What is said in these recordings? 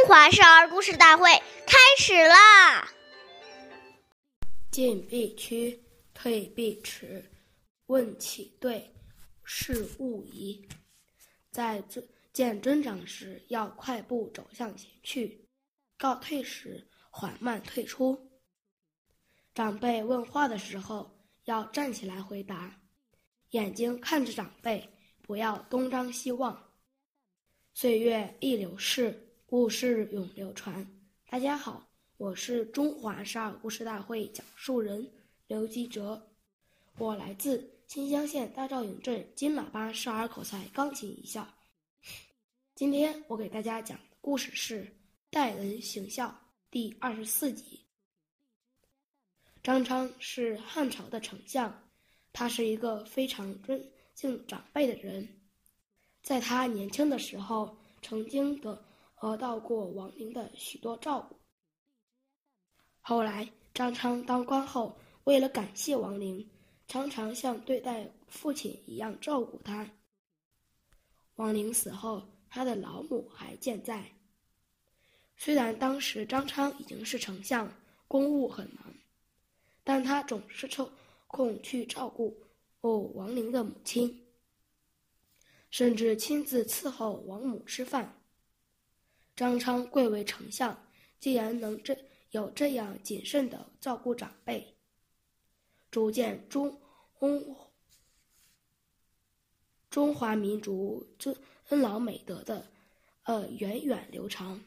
中华少儿故事大会开始啦！进必趋，退必迟，问起对，事勿疑。在尊见尊长时，要快步走向前去；告退时，缓慢退出。长辈问话的时候，要站起来回答，眼睛看着长辈，不要东张西望。岁月易流逝。故事永流传。大家好，我是中华少儿故事大会讲述人刘基哲，我来自新乡县大赵营镇金喇叭少儿口才钢琴一校。今天我给大家讲的故事是《待人行孝》第二十四集。张昌是汉朝的丞相，他是一个非常尊敬长辈的人。在他年轻的时候，曾经得。得到过王陵的许多照顾。后来张昌当官后，为了感谢王陵，常常像对待父亲一样照顾他。王陵死后，他的老母还健在。虽然当时张昌已经是丞相，公务很忙，但他总是抽空去照顾哦王陵的母亲，甚至亲自伺候王母吃饭。张昌贵为丞相，既然能这有这样谨慎的照顾长辈，逐渐中中中华民族尊尊老美德的呃源远流长。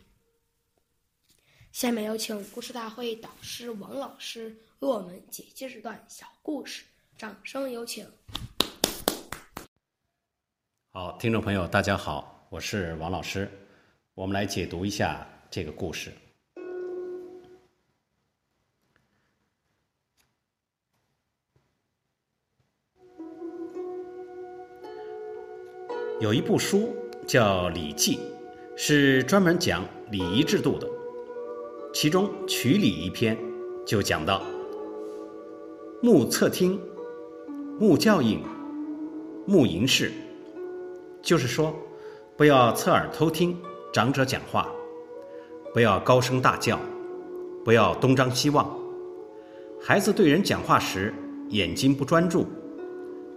下面有请故事大会导师王老师为我们解析这段小故事，掌声有请。好，听众朋友，大家好，我是王老师。我们来解读一下这个故事。有一部书叫《礼记》，是专门讲礼仪制度的。其中《曲礼》一篇就讲到：“目侧听，目教应，目迎视。”就是说，不要侧耳偷听。长者讲话，不要高声大叫，不要东张西望。孩子对人讲话时，眼睛不专注，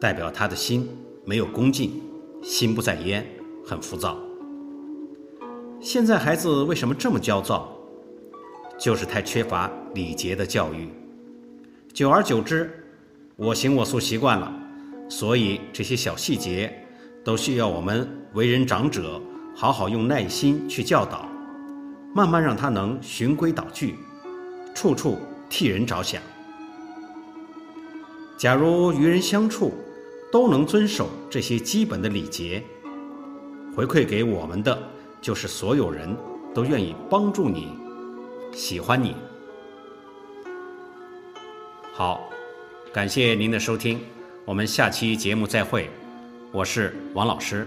代表他的心没有恭敬，心不在焉，很浮躁。现在孩子为什么这么焦躁？就是太缺乏礼节的教育。久而久之，我行我素习惯了，所以这些小细节都需要我们为人长者。好好用耐心去教导，慢慢让他能循规蹈矩，处处替人着想。假如与人相处都能遵守这些基本的礼节，回馈给我们的就是所有人都愿意帮助你，喜欢你。好，感谢您的收听，我们下期节目再会，我是王老师。